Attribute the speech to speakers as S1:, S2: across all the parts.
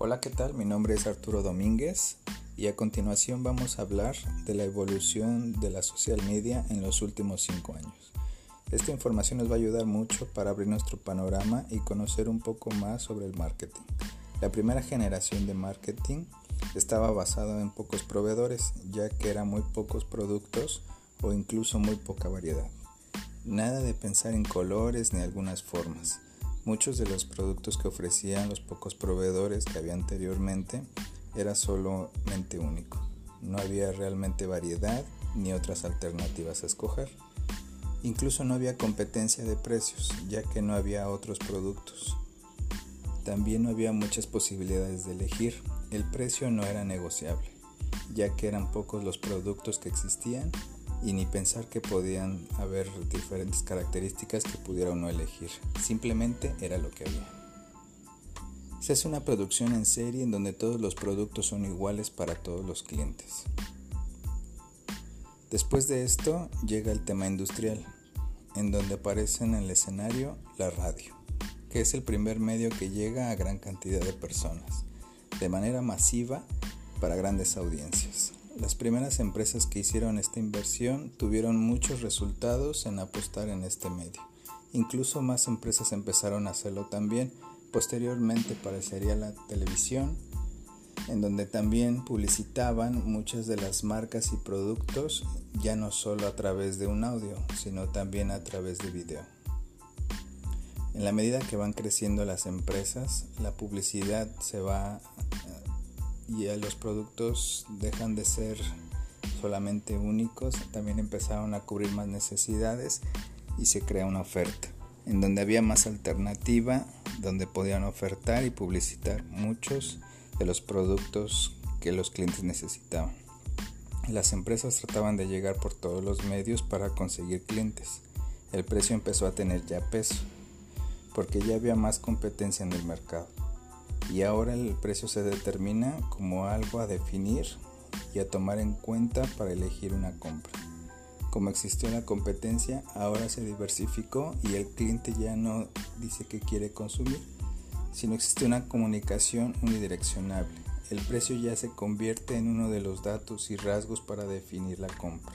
S1: Hola, ¿qué tal? Mi nombre es Arturo Domínguez y a continuación vamos a hablar de la evolución de la social media en los últimos cinco años. Esta información nos va a ayudar mucho para abrir nuestro panorama y conocer un poco más sobre el marketing. La primera generación de marketing estaba basada en pocos proveedores, ya que eran muy pocos productos o incluso muy poca variedad. Nada de pensar en colores ni algunas formas. Muchos de los productos que ofrecían los pocos proveedores que había anteriormente era solamente único. No había realmente variedad ni otras alternativas a escoger. Incluso no había competencia de precios, ya que no había otros productos. También no había muchas posibilidades de elegir. El precio no era negociable, ya que eran pocos los productos que existían y ni pensar que podían haber diferentes características que pudiera uno elegir. Simplemente era lo que había. Se hace una producción en serie en donde todos los productos son iguales para todos los clientes. Después de esto llega el tema industrial, en donde aparece en el escenario la radio, que es el primer medio que llega a gran cantidad de personas, de manera masiva para grandes audiencias. Las primeras empresas que hicieron esta inversión tuvieron muchos resultados en apostar en este medio. Incluso más empresas empezaron a hacerlo también. Posteriormente aparecería la televisión, en donde también publicitaban muchas de las marcas y productos, ya no solo a través de un audio, sino también a través de video. En la medida que van creciendo las empresas, la publicidad se va y los productos dejan de ser solamente únicos, también empezaron a cubrir más necesidades y se crea una oferta, en donde había más alternativa, donde podían ofertar y publicitar muchos de los productos que los clientes necesitaban. Las empresas trataban de llegar por todos los medios para conseguir clientes. El precio empezó a tener ya peso, porque ya había más competencia en el mercado y ahora el precio se determina como algo a definir y a tomar en cuenta para elegir una compra. Como existió la competencia, ahora se diversificó y el cliente ya no dice que quiere consumir, sino existe una comunicación unidireccionable. El precio ya se convierte en uno de los datos y rasgos para definir la compra.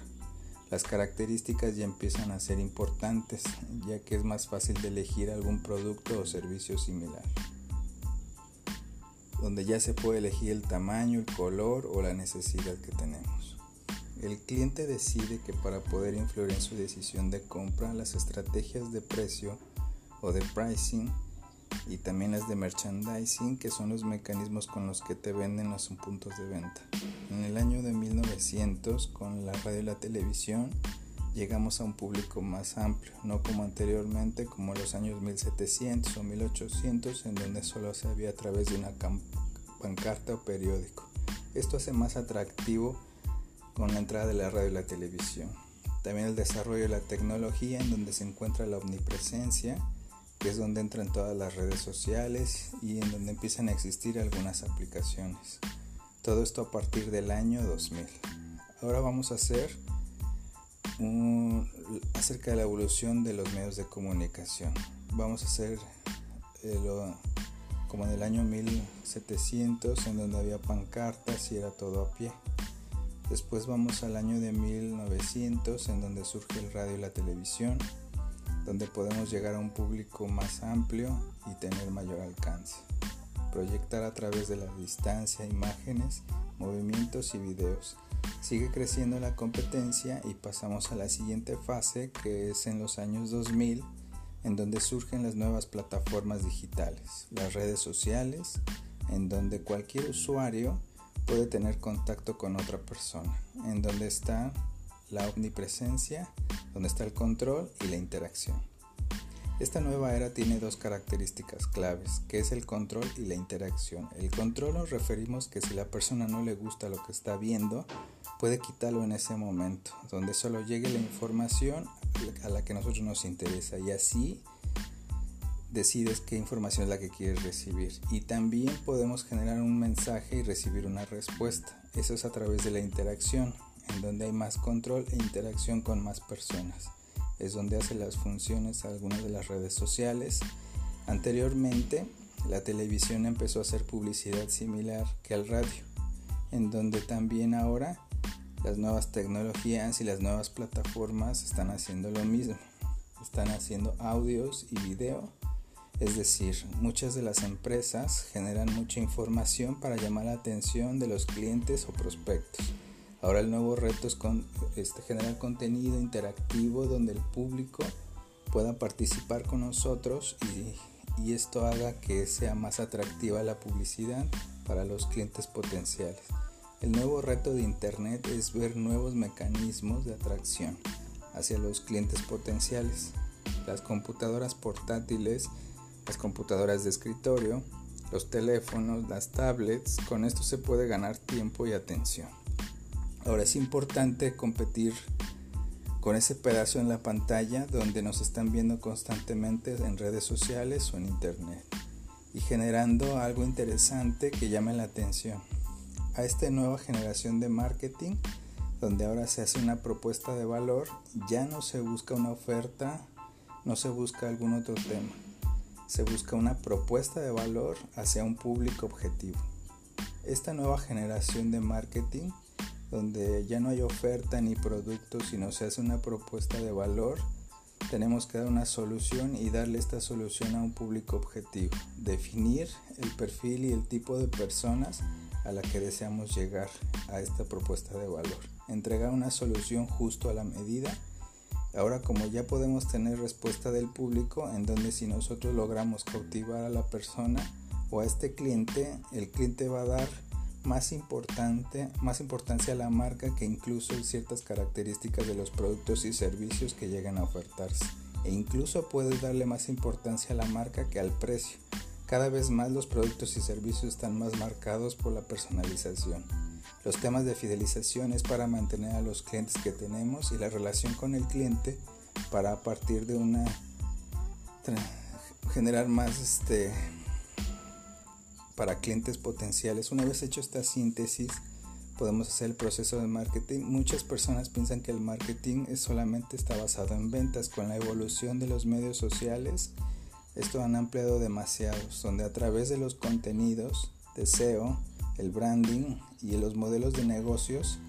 S1: Las características ya empiezan a ser importantes, ya que es más fácil de elegir algún producto o servicio similar donde ya se puede elegir el tamaño, el color o la necesidad que tenemos. El cliente decide que para poder influir en su decisión de compra, las estrategias de precio o de pricing y también las de merchandising, que son los mecanismos con los que te venden los puntos de venta. En el año de 1900, con la radio y la televisión, llegamos a un público más amplio, no como anteriormente, como en los años 1700 o 1800, en donde solo se había a través de una pancarta o periódico. Esto hace más atractivo con la entrada de la radio y la televisión. También el desarrollo de la tecnología, en donde se encuentra la omnipresencia, que es donde entran todas las redes sociales y en donde empiezan a existir algunas aplicaciones. Todo esto a partir del año 2000. Ahora vamos a hacer acerca de la evolución de los medios de comunicación. Vamos a hacer eh, como en el año 1700 en donde había pancartas y era todo a pie. Después vamos al año de 1900 en donde surge el radio y la televisión, donde podemos llegar a un público más amplio y tener mayor alcance. Proyectar a través de la distancia imágenes, movimientos y videos Sigue creciendo la competencia y pasamos a la siguiente fase que es en los años 2000 en donde surgen las nuevas plataformas digitales, las redes sociales, en donde cualquier usuario puede tener contacto con otra persona, en donde está la omnipresencia, donde está el control y la interacción. Esta nueva era tiene dos características claves, que es el control y la interacción. El control nos referimos que si la persona no le gusta lo que está viendo, puede quitarlo en ese momento, donde solo llegue la información a la que a nosotros nos interesa y así decides qué información es la que quieres recibir. Y también podemos generar un mensaje y recibir una respuesta. Eso es a través de la interacción, en donde hay más control e interacción con más personas es donde hace las funciones algunas de las redes sociales. Anteriormente la televisión empezó a hacer publicidad similar que al radio, en donde también ahora las nuevas tecnologías y las nuevas plataformas están haciendo lo mismo. Están haciendo audios y video. Es decir, muchas de las empresas generan mucha información para llamar la atención de los clientes o prospectos. Ahora el nuevo reto es con, este, generar contenido interactivo donde el público pueda participar con nosotros y, y esto haga que sea más atractiva la publicidad para los clientes potenciales. El nuevo reto de Internet es ver nuevos mecanismos de atracción hacia los clientes potenciales. Las computadoras portátiles, las computadoras de escritorio, los teléfonos, las tablets, con esto se puede ganar tiempo y atención. Ahora es importante competir con ese pedazo en la pantalla donde nos están viendo constantemente en redes sociales o en internet y generando algo interesante que llame la atención. A esta nueva generación de marketing, donde ahora se hace una propuesta de valor, ya no se busca una oferta, no se busca algún otro tema, se busca una propuesta de valor hacia un público objetivo. Esta nueva generación de marketing donde ya no hay oferta ni producto, sino se hace una propuesta de valor, tenemos que dar una solución y darle esta solución a un público objetivo. Definir el perfil y el tipo de personas a la que deseamos llegar a esta propuesta de valor. Entregar una solución justo a la medida. Ahora como ya podemos tener respuesta del público, en donde si nosotros logramos cautivar a la persona o a este cliente, el cliente va a dar más, importante, más importancia a la marca que incluso ciertas características de los productos y servicios que llegan a ofertarse. E incluso puedes darle más importancia a la marca que al precio. Cada vez más los productos y servicios están más marcados por la personalización. Los temas de fidelización es para mantener a los clientes que tenemos y la relación con el cliente para a partir de una generar más este para clientes potenciales. Una vez hecho esta síntesis, podemos hacer el proceso de marketing. Muchas personas piensan que el marketing es solamente está basado en ventas. Con la evolución de los medios sociales, esto han ampliado demasiados, donde a través de los contenidos de SEO, el branding y los modelos de negocios,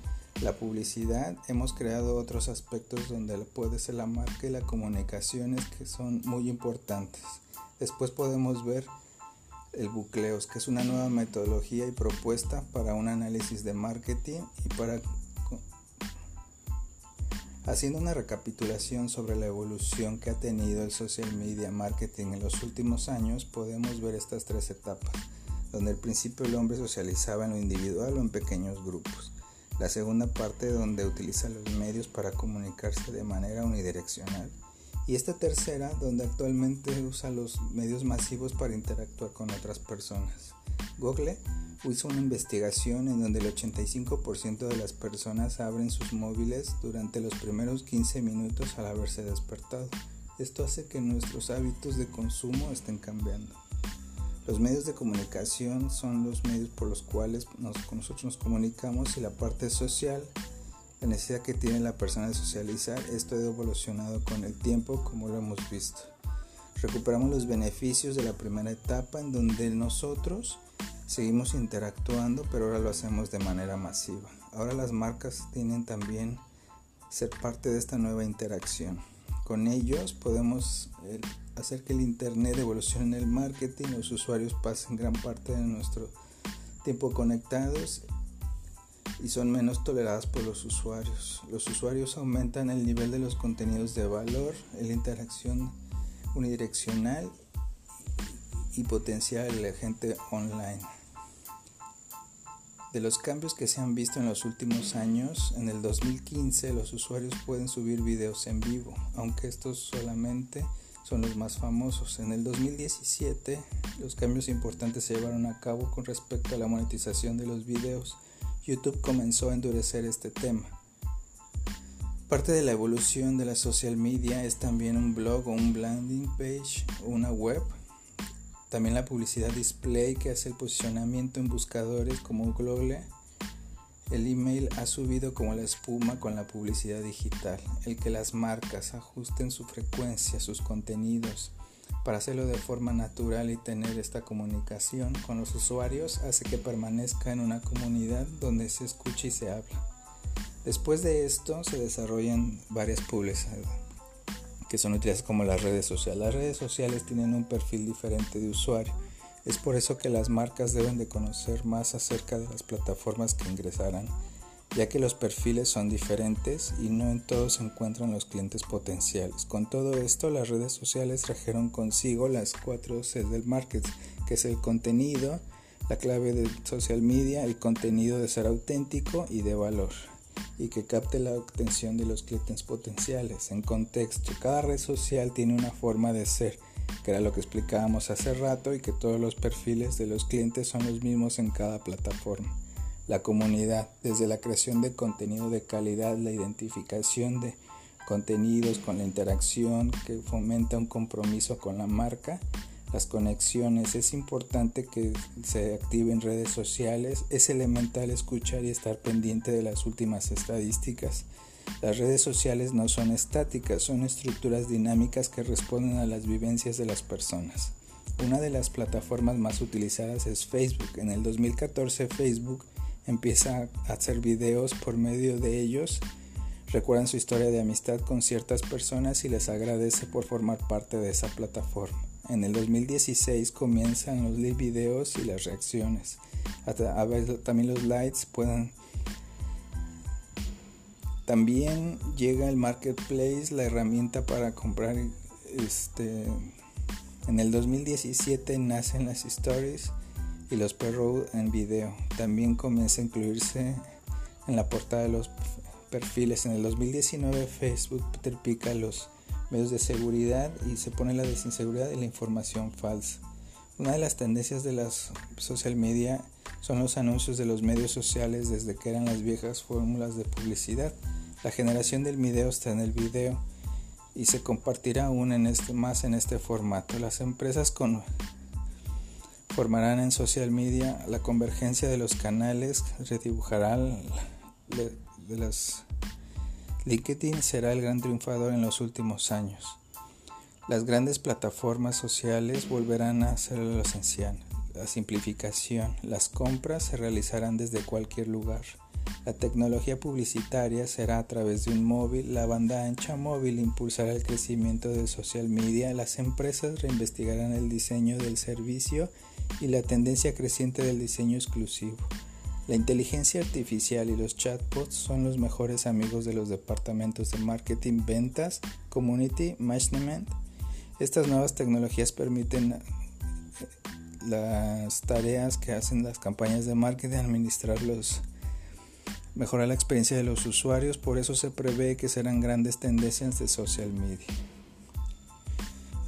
S1: la publicidad, hemos creado otros aspectos donde puede ser la marca y la comunicaciones que son muy importantes. Después podemos ver el bucleos, que es una nueva metodología y propuesta para un análisis de marketing y para haciendo una recapitulación sobre la evolución que ha tenido el social media marketing en los últimos años, podemos ver estas tres etapas, donde al principio el hombre socializaba en lo individual o en pequeños grupos. La segunda parte donde utiliza los medios para comunicarse de manera unidireccional y esta tercera donde actualmente usa los medios masivos para interactuar con otras personas. Google hizo una investigación en donde el 85% de las personas abren sus móviles durante los primeros 15 minutos al haberse despertado. Esto hace que nuestros hábitos de consumo estén cambiando. Los medios de comunicación son los medios por los cuales nosotros nos comunicamos y la parte social la necesidad que tiene la persona de socializar, esto ha evolucionado con el tiempo como lo hemos visto. Recuperamos los beneficios de la primera etapa en donde nosotros seguimos interactuando, pero ahora lo hacemos de manera masiva. Ahora las marcas tienen también ser parte de esta nueva interacción. Con ellos podemos eh, hacer que el Internet evolucione el marketing, los usuarios pasen gran parte de nuestro tiempo conectados y son menos toleradas por los usuarios. Los usuarios aumentan el nivel de los contenidos de valor, la interacción unidireccional y potencial de la gente online. De los cambios que se han visto en los últimos años, en el 2015 los usuarios pueden subir videos en vivo, aunque estos solamente son los más famosos. En el 2017 los cambios importantes se llevaron a cabo con respecto a la monetización de los videos. YouTube comenzó a endurecer este tema. Parte de la evolución de la social media es también un blog o un landing page o una web. También la publicidad display que hace el posicionamiento en buscadores como Google. El email ha subido como la espuma con la publicidad digital. El que las marcas ajusten su frecuencia, sus contenidos, para hacerlo de forma natural y tener esta comunicación con los usuarios hace que permanezca en una comunidad donde se escucha y se habla. Después de esto se desarrollan varias publicidades que son utilizadas como las redes sociales. Las redes sociales tienen un perfil diferente de usuario. Es por eso que las marcas deben de conocer más acerca de las plataformas que ingresarán ya que los perfiles son diferentes y no en todos se encuentran los clientes potenciales. Con todo esto, las redes sociales trajeron consigo las cuatro C del marketing, que es el contenido, la clave de social media, el contenido de ser auténtico y de valor, y que capte la atención de los clientes potenciales. En contexto, cada red social tiene una forma de ser, que era lo que explicábamos hace rato, y que todos los perfiles de los clientes son los mismos en cada plataforma la comunidad, desde la creación de contenido de calidad, la identificación de contenidos con la interacción que fomenta un compromiso con la marca, las conexiones, es importante que se activen redes sociales, es elemental escuchar y estar pendiente de las últimas estadísticas. Las redes sociales no son estáticas, son estructuras dinámicas que responden a las vivencias de las personas. Una de las plataformas más utilizadas es Facebook. En el 2014 Facebook empieza a hacer videos por medio de ellos. Recuerdan su historia de amistad con ciertas personas y les agradece por formar parte de esa plataforma. En el 2016 comienzan los videos y las reacciones. A ver, también los likes puedan. También llega el marketplace, la herramienta para comprar. Este, en el 2017 nacen las stories y los perros en video. También comienza a incluirse en la portada de los perfiles. En el 2019 Facebook terpica los medios de seguridad y se pone la desinseguridad y la información falsa. Una de las tendencias de las social media son los anuncios de los medios sociales desde que eran las viejas fórmulas de publicidad. La generación del video está en el video y se compartirá aún en este, más en este formato. Las empresas con formarán en social media la convergencia de los canales, redibujarán de las LinkedIn será el gran triunfador en los últimos años. Las grandes plataformas sociales volverán a ser lo esencial. La simplificación, las compras se realizarán desde cualquier lugar. La tecnología publicitaria será a través de un móvil, la banda ancha móvil impulsará el crecimiento del social media, las empresas reinvestigarán el diseño del servicio y la tendencia creciente del diseño exclusivo. La inteligencia artificial y los chatbots son los mejores amigos de los departamentos de marketing, ventas, community, management. Estas nuevas tecnologías permiten las tareas que hacen las campañas de marketing, administrarlos, mejorar la experiencia de los usuarios, por eso se prevé que serán grandes tendencias de social media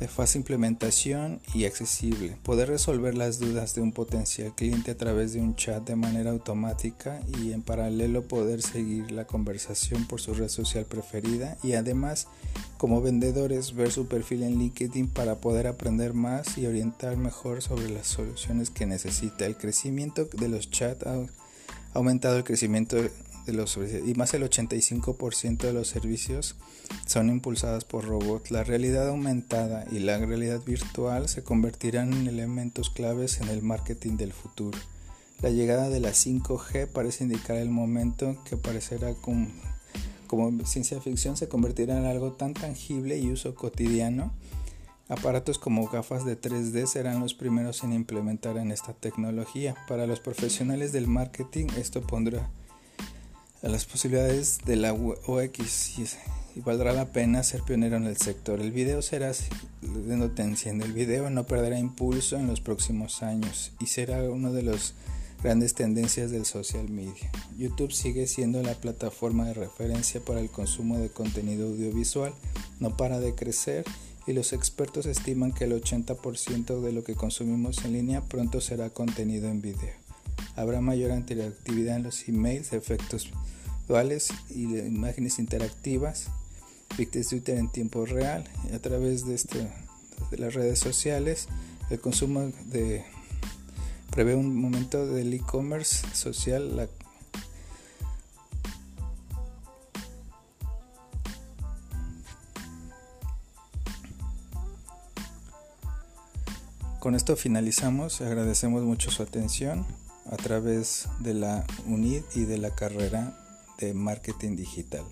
S1: de fácil implementación y accesible. Poder resolver las dudas de un potencial cliente a través de un chat de manera automática y en paralelo poder seguir la conversación por su red social preferida y además como vendedores ver su perfil en LinkedIn para poder aprender más y orientar mejor sobre las soluciones que necesita. El crecimiento de los chats ha aumentado el crecimiento los y más del 85% de los servicios son impulsados por robots. La realidad aumentada y la realidad virtual se convertirán en elementos claves en el marketing del futuro. La llegada de la 5G parece indicar el momento que parecerá como, como ciencia ficción se convertirá en algo tan tangible y uso cotidiano. Aparatos como gafas de 3D serán los primeros en implementar en esta tecnología. Para los profesionales del marketing esto pondrá a las posibilidades de la OX y, valdrá la pena ser pionero en el sector. El video será de tensión. El video no perderá impulso en los próximos años y será una de las grandes tendencias del social media. YouTube sigue siendo la plataforma de referencia para el consumo de contenido audiovisual, no para de crecer y los expertos estiman que el 80% de lo que consumimos en línea pronto será contenido en video. Habrá mayor interactividad en los emails, efectos visuales y imágenes interactivas, de Twitter en tiempo real, a través de, las redes sociales, el consumo de prevé un momento del e-commerce social, Con esto finalizamos, agradecemos mucho su atención a través de la UNID y de la carrera de marketing digital.